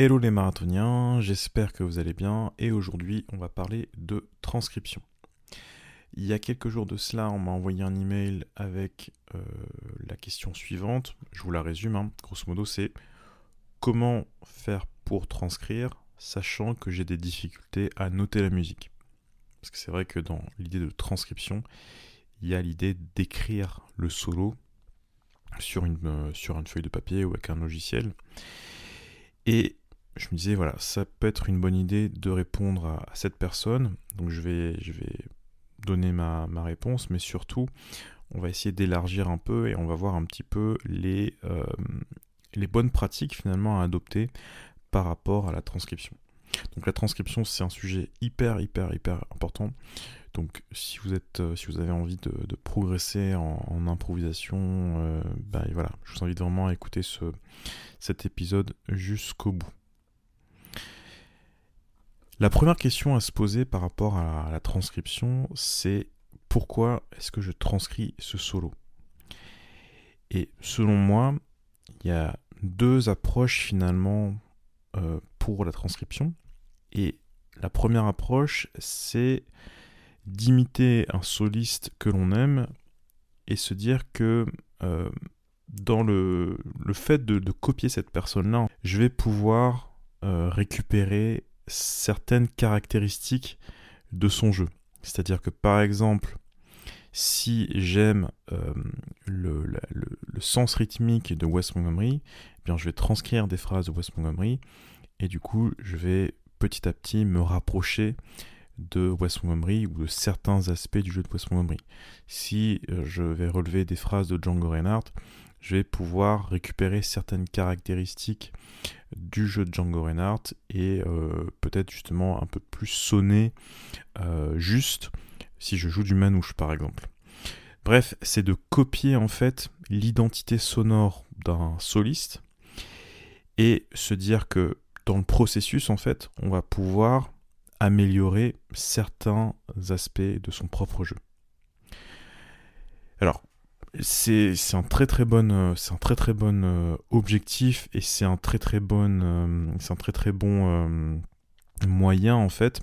Hello les marathoniens, j'espère que vous allez bien et aujourd'hui on va parler de transcription. Il y a quelques jours de cela, on m'a envoyé un email avec euh, la question suivante, je vous la résume, hein. grosso modo c'est comment faire pour transcrire sachant que j'ai des difficultés à noter la musique? Parce que c'est vrai que dans l'idée de transcription, il y a l'idée d'écrire le solo sur une, euh, sur une feuille de papier ou avec un logiciel. Et je me disais, voilà, ça peut être une bonne idée de répondre à, cette personne. Donc je vais, je vais donner ma, réponse, mais surtout, on va essayer d'élargir un peu et on va voir un petit peu les, euh, les bonnes pratiques finalement à adopter par rapport à la transcription. Donc la transcription, c'est un sujet hyper, hyper, hyper important. Donc si vous, êtes, euh, si vous avez envie de, progresser en, improvisation, bah, voilà, je vous invite vraiment à écouter ce, cet épisode jusqu'au bout. La première question à se poser par rapport à la transcription, c'est pourquoi est-ce que je transcris ce solo? Et selon moi, il y a deux approches finalement euh, pour la transcription. Et la première approche, c'est d'imiter un soliste que l'on aime et se dire que euh, dans le, fait de, copier cette personne-là, je vais pouvoir euh, récupérer certaines caractéristiques de son jeu. C'est-à-dire que par exemple, si j'aime euh, le, sens rythmique de Wes Montgomery, eh bien je vais transcrire des phrases de Wes Montgomery et du coup je vais petit à petit me rapprocher de Wes Montgomery ou de certains aspects du jeu de Wes Montgomery. Si euh, je vais relever des phrases de Django Reinhardt, je vais pouvoir récupérer certaines caractéristiques du jeu de Django Reinhardt et euh, peut-être justement un peu plus sonner euh, juste si je joue du manouche par exemple. Bref, c'est de copier en fait l'identité sonore d'un soliste et se dire que dans le processus en fait, on va pouvoir améliorer certains aspects de son propre jeu. Alors, c'est un très très bon euh, euh, objectif et c'est un très très bon euh, bon moyen en fait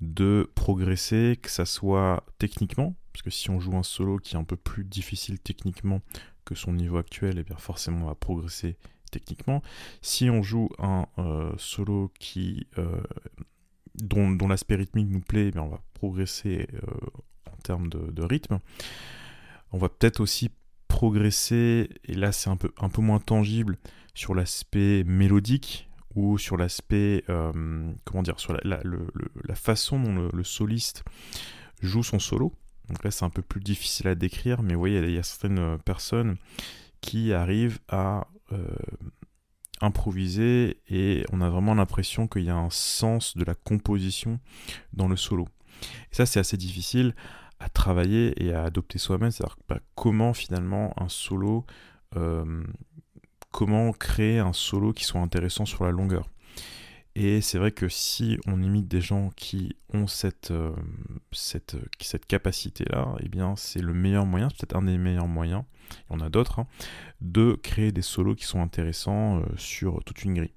de progresser que ça soit techniquement parce que si on joue un solo qui est un peu plus difficile techniquement que son niveau actuel eh bien forcément on va progresser techniquement. Si on joue un solo qui dont, l'aspect rythmique nous plaît eh bien on va progresser en termes de rythme on va peut-être aussi progresser, et là c'est un peu, moins tangible, sur l'aspect mélodique ou sur l'aspect, euh, comment dire, sur la, façon dont le, soliste joue son solo. Donc là c'est un peu plus difficile à décrire, mais vous voyez, il y a certaines personnes qui arrivent à euh, improviser et on a vraiment l'impression qu'il y a un sens de la composition dans le solo. Et ça c'est assez difficile à travailler et à adopter soi-même, c'est-à-dire bah, comment finalement un solo, euh, comment créer un solo qui soit intéressant sur la longueur? Et c'est vrai que si on imite des gens qui ont cette, euh, cette, cette capacité-là, eh bien c'est le meilleur moyen, peut-être un des meilleurs moyens, il y en a d'autres, hein, de créer des solos qui sont intéressants euh, sur toute une grille.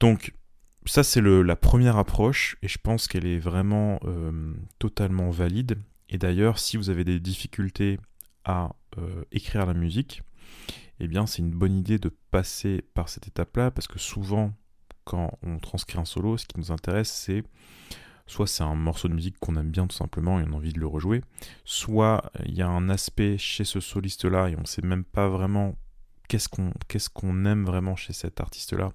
Donc ça, c'est la première approche et je pense qu'elle est vraiment euh, totalement valide. Et d'ailleurs, si vous avez des difficultés à euh, écrire la musique, eh bien, c'est une bonne idée de passer par cette étape-là parce que souvent, quand on transcrit un solo, ce qui nous intéresse, c'est soit c'est un morceau de musique qu'on aime bien tout simplement et on a envie de le rejouer, soit il y a un aspect chez ce soliste-là et on ne sait même pas vraiment qu'est-ce qu'on aime vraiment chez cet artiste-là.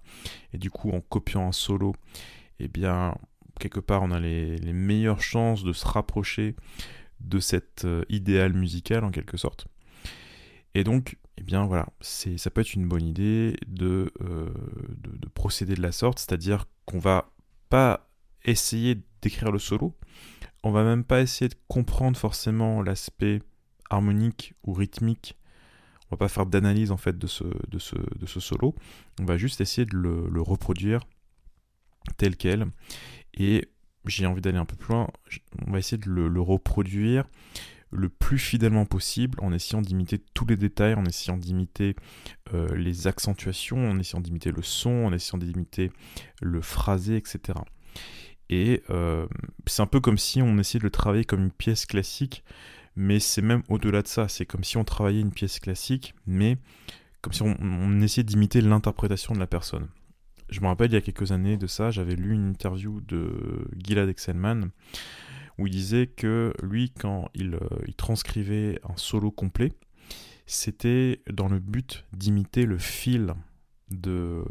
Et du coup, en copiant un solo, eh bien, quelque part, on a les, meilleures chances de se rapprocher de cet euh, idéal musical en quelque sorte. Et donc, eh bien voilà, ça peut être une bonne idée de, euh, de, de, procéder de la sorte, c'est-à-dire qu'on va pas essayer d'écrire le solo, on va même pas essayer de comprendre forcément l'aspect harmonique ou rythmique on va pas faire d'analyse en fait de ce, solo. On va juste essayer de le, reproduire tel quel. Et j'ai envie d'aller un peu plus loin. On va essayer de le, reproduire le plus fidèlement possible en essayant d'imiter tous les détails, en essayant d'imiter euh, les accentuations, en essayant d'imiter le son, en essayant d'imiter le phrasé, etc. Et euh, c'est un peu comme si on essayait de le travailler comme une pièce classique, mais c'est même au-delà de ça. C'est comme si on travaillait une pièce classique, mais comme si on, essayait d'imiter l'interprétation de la personne. Je me rappelle il y a quelques années de ça, j'avais lu une interview de Gilad Excelman où il disait que lui, quand il, euh, transcrivait un solo complet, c'était dans le but d'imiter le fil de,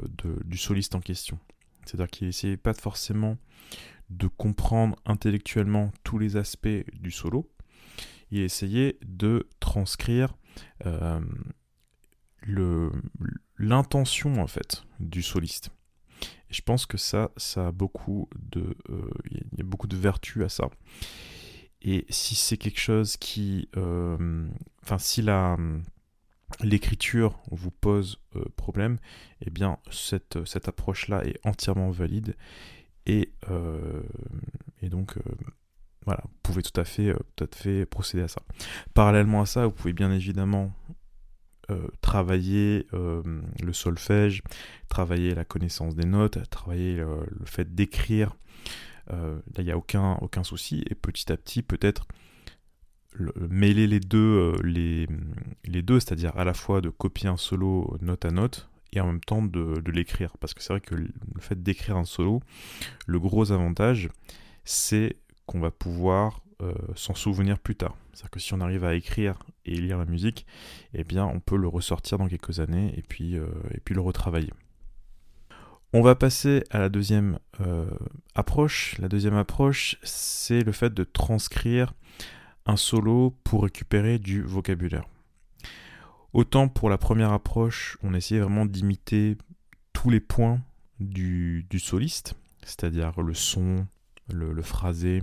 du soliste en question. C'est-à-dire qu'il essayait pas forcément de comprendre intellectuellement tous les aspects du solo, il essayait de transcrire euh, l'intention en fait du soliste. Et je pense que ça, ça a beaucoup de, euh, il a beaucoup de vertus à ça. Et si c'est quelque chose qui, euh, enfin, si la l'écriture vous pose euh, problème, eh bien cette, cette approche-là est entièrement valide et, et donc voilà, vous pouvez tout à fait, tout à fait procéder à ça. Parallèlement à ça, vous pouvez bien évidemment euh, travailler euh, le solfège, travailler la connaissance des notes, travailler le, fait d'écrire. Euh, là, il n'y a aucun, aucun souci. Et petit à petit, peut-être mêler les deux, les, les deux c'est-à-dire à la fois de copier un solo note à note et en même temps de, de l'écrire. Parce que c'est vrai que le fait d'écrire un solo, le gros avantage, c'est qu'on va pouvoir euh, s'en souvenir plus tard. C'est-à-dire que si on arrive à écrire et lire la musique, eh bien on peut le ressortir dans quelques années et puis, euh, et puis le retravailler. On va passer à la deuxième euh, approche. La deuxième approche, c'est le fait de transcrire un solo pour récupérer du vocabulaire. Autant pour la première approche, on essayait vraiment d'imiter tous les points du, soliste, c'est-à-dire le son, le, le phrasé,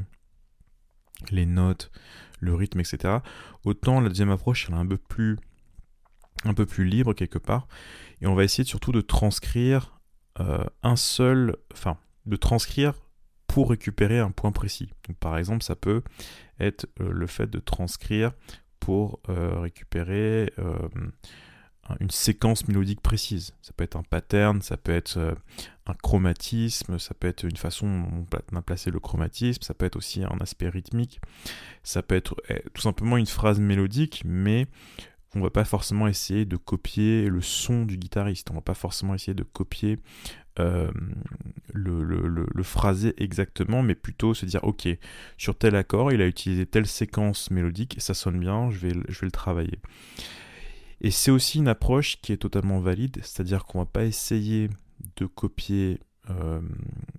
les notes, le rythme, etc. Autant la deuxième approche, elle est un peu plus, un peu plus libre quelque part. Et on va essayer surtout de transcrire euh, un seul, enfin, de transcrire pour récupérer un point précis. par exemple, ça peut être euh, le fait de transcrire pour euh, récupérer une séquence mélodique précise. Ça peut être un pattern, ça peut être euh, un chromatisme, ça peut être une façon placé le chromatisme, ça peut être aussi un aspect rythmique, ça peut être eh, tout simplement une phrase mélodique, mais on va pas forcément essayer de copier le son du guitariste, on va pas forcément essayer de copier euh, le, phrasé exactement, mais plutôt se dire ok, sur tel accord, il a utilisé telle séquence mélodique, ça sonne bien, je vais, je vais le travailler. Et c'est aussi une approche qui est totalement valide, c'est-à-dire qu'on va pas essayer de copier, euh,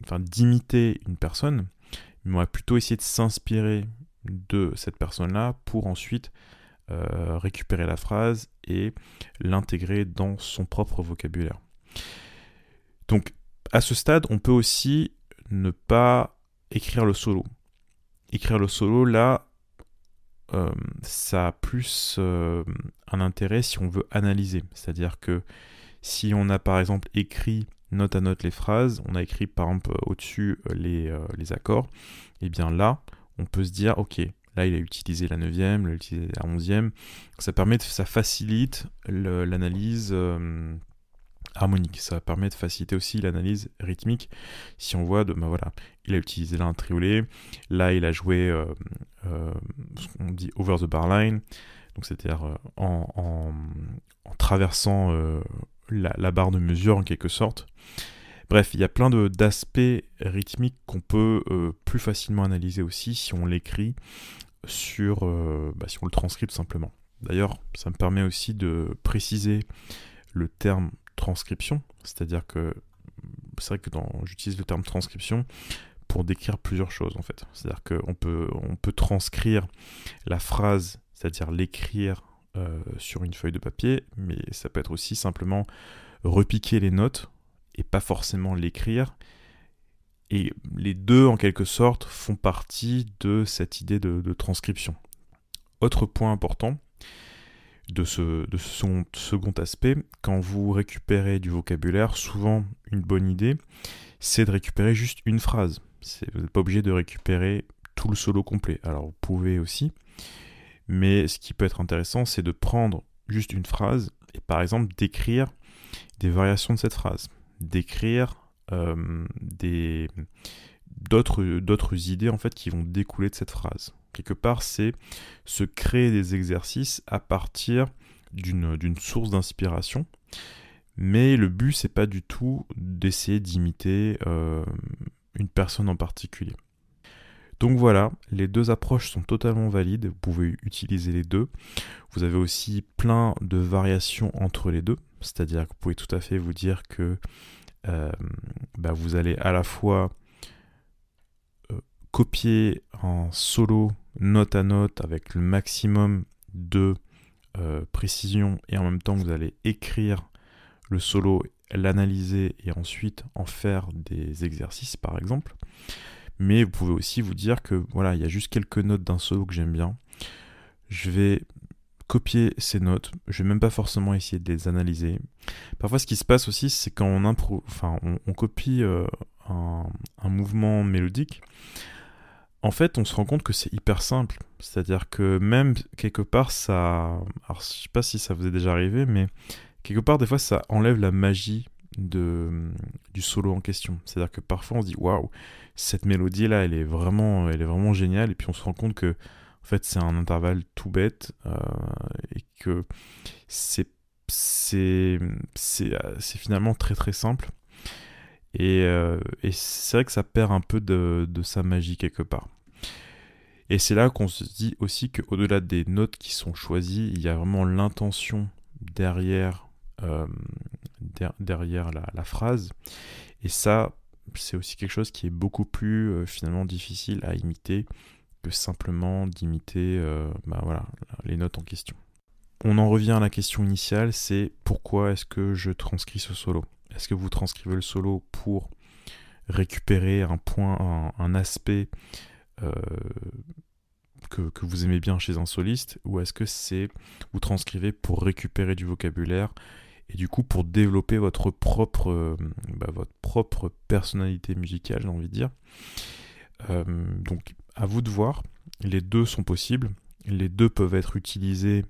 enfin d'imiter une personne, mais on va plutôt essayer de s'inspirer de cette personne-là pour ensuite euh, récupérer la phrase et l'intégrer dans son propre vocabulaire. Donc à ce stade, on peut aussi ne pas écrire le solo. Écrire le solo, là, euh, ça a plus euh, un intérêt si on veut analyser. C'est-à-dire que si on a par exemple écrit note à note les phrases, on a écrit par exemple au-dessus euh, les, les, accords, et eh bien là, on peut se dire, ok, là il a utilisé la 9e, il a utilisé la 11e, ça permet ça facilite l'analyse harmonique. Ça permet de faciliter aussi l'analyse rythmique. Si on voit, de, ben voilà, il a utilisé là un triolet, là il a joué euh, euh, ce qu'on dit over the bar line, donc c'est-à-dire euh, en, traversant la, barre de mesure en quelque sorte. Bref, il y a plein d'aspects rythmiques qu'on peut plus facilement analyser aussi si on l'écrit sur, bah, si on le transcrit tout simplement. D'ailleurs, ça me permet aussi de préciser le terme transcription, c'est-à-dire que c'est vrai que j'utilise le terme transcription pour décrire plusieurs choses en fait. C'est-à-dire qu'on peut, on peut transcrire la phrase, c'est-à-dire l'écrire euh, sur une feuille de papier, mais ça peut être aussi simplement repiquer les notes et pas forcément l'écrire. Et les deux, en quelque sorte, font partie de cette idée de transcription. Autre point important, de ce, ce second aspect, quand vous récupérez du vocabulaire, souvent une bonne idée, c'est de récupérer juste une phrase. Vous n'êtes pas obligé de récupérer tout le solo complet. Alors vous pouvez aussi, Mais ce qui peut être intéressant, c'est de prendre juste une phrase et par exemple d'écrire des variations de cette phrase, d'écrire euh, d'autres idées en fait qui vont découler de cette phrase. Quelque part, c'est se créer des exercices à partir d'une source d'inspiration. Mais le but, c'est pas du tout d'essayer d'imiter euh, une personne en particulier. Donc voilà, les deux approches sont totalement valides, vous pouvez utiliser les deux. Vous avez aussi plein de variations entre les deux, c'est-à-dire que vous pouvez tout à fait vous dire que euh, bah, vous allez à la fois euh, copier en solo, note à note, avec le maximum de euh, précision, et en même temps vous allez écrire le solo, l'analyser et ensuite en faire des exercices par exemple. Mais vous pouvez aussi vous dire que voilà, il y a juste quelques notes d'un solo que j'aime bien. Je vais copier ces notes, je vais même pas forcément essayer de les analyser. Parfois ce qui se passe aussi, c'est quand on, copie euh, un, mouvement mélodique, en fait on se rend compte que c'est hyper simple. C'est-à-dire que même quelque part ça... Alors je sais pas si ça vous est déjà arrivé, mais quelque part des fois ça enlève la magie du solo en question. C'est-à-dire que parfois on se dit waouh, cette mélodie là, elle est vraiment, géniale, et puis on se rend compte que en c'est un intervalle tout bête euh, et que c'est c'est finalement très très simple. Et, euh, et c'est vrai que ça perd un peu de sa magie quelque part. Et c'est là qu'on se dit aussi qu'au-delà des notes qui sont choisies, il y a vraiment l'intention derrière euh, derrière la, phrase. Et ça, c'est aussi quelque chose qui est beaucoup plus euh, finalement difficile à imiter que simplement d'imiter euh, bah les notes en question. On en revient à la question initiale, c'est pourquoi est-ce que je transcris ce solo? Est-ce que vous transcrivez le solo pour récupérer un point, un, aspect que, que, vous aimez bien chez un soliste, ou est-ce que c'est vous transcrivez pour récupérer du vocabulaire et du coup pour développer votre propre, euh, bah, votre propre personnalité musicale, j'ai envie de dire. Euh, donc à vous de voir, les deux sont possibles, les deux peuvent être utilisés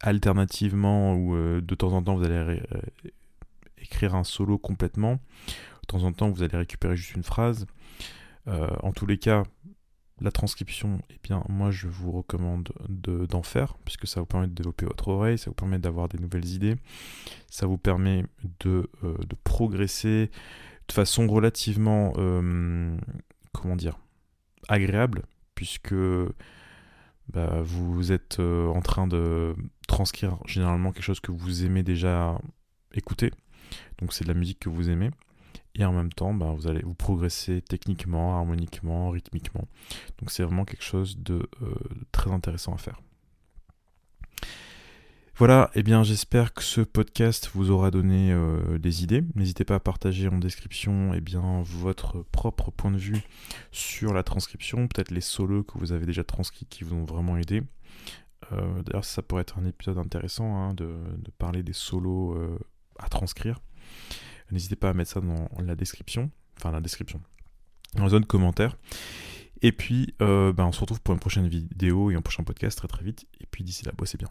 alternativement ou euh, de temps en temps vous allez écrire un solo complètement, de temps en temps vous allez récupérer juste une phrase. en tous les cas, la transcription, eh bien, moi je vous recommande d'en faire, puisque ça vous permet de développer votre oreille, ça vous permet d'avoir des nouvelles idées, ça vous permet de, euh, progresser de façon relativement, euh, comment dire, agréable, puisque bah, vous êtes euh, en train de transcrire généralement quelque chose que vous aimez déjà écouter, donc c'est de la musique que vous aimez et en même temps bah, vous allez vous progresser techniquement, harmoniquement, rythmiquement. Donc c'est vraiment quelque chose de euh, très intéressant à faire. Voilà, eh bien j'espère que ce podcast vous aura donné euh, des idées. N'hésitez pas à partager en description eh bien, votre propre point de vue sur la transcription, peut-être les solos que vous avez déjà transcrits qui vous ont vraiment aidé. Euh, d'ailleurs ça pourrait être un épisode intéressant hein, de, parler des solos à transcrire. N'hésitez pas à mettre ça dans la description, enfin la description, dans la zone commentaire. Et puis, euh, ben, on se retrouve pour une prochaine vidéo et un prochain podcast très très vite. Et puis d'ici là, bossez bien.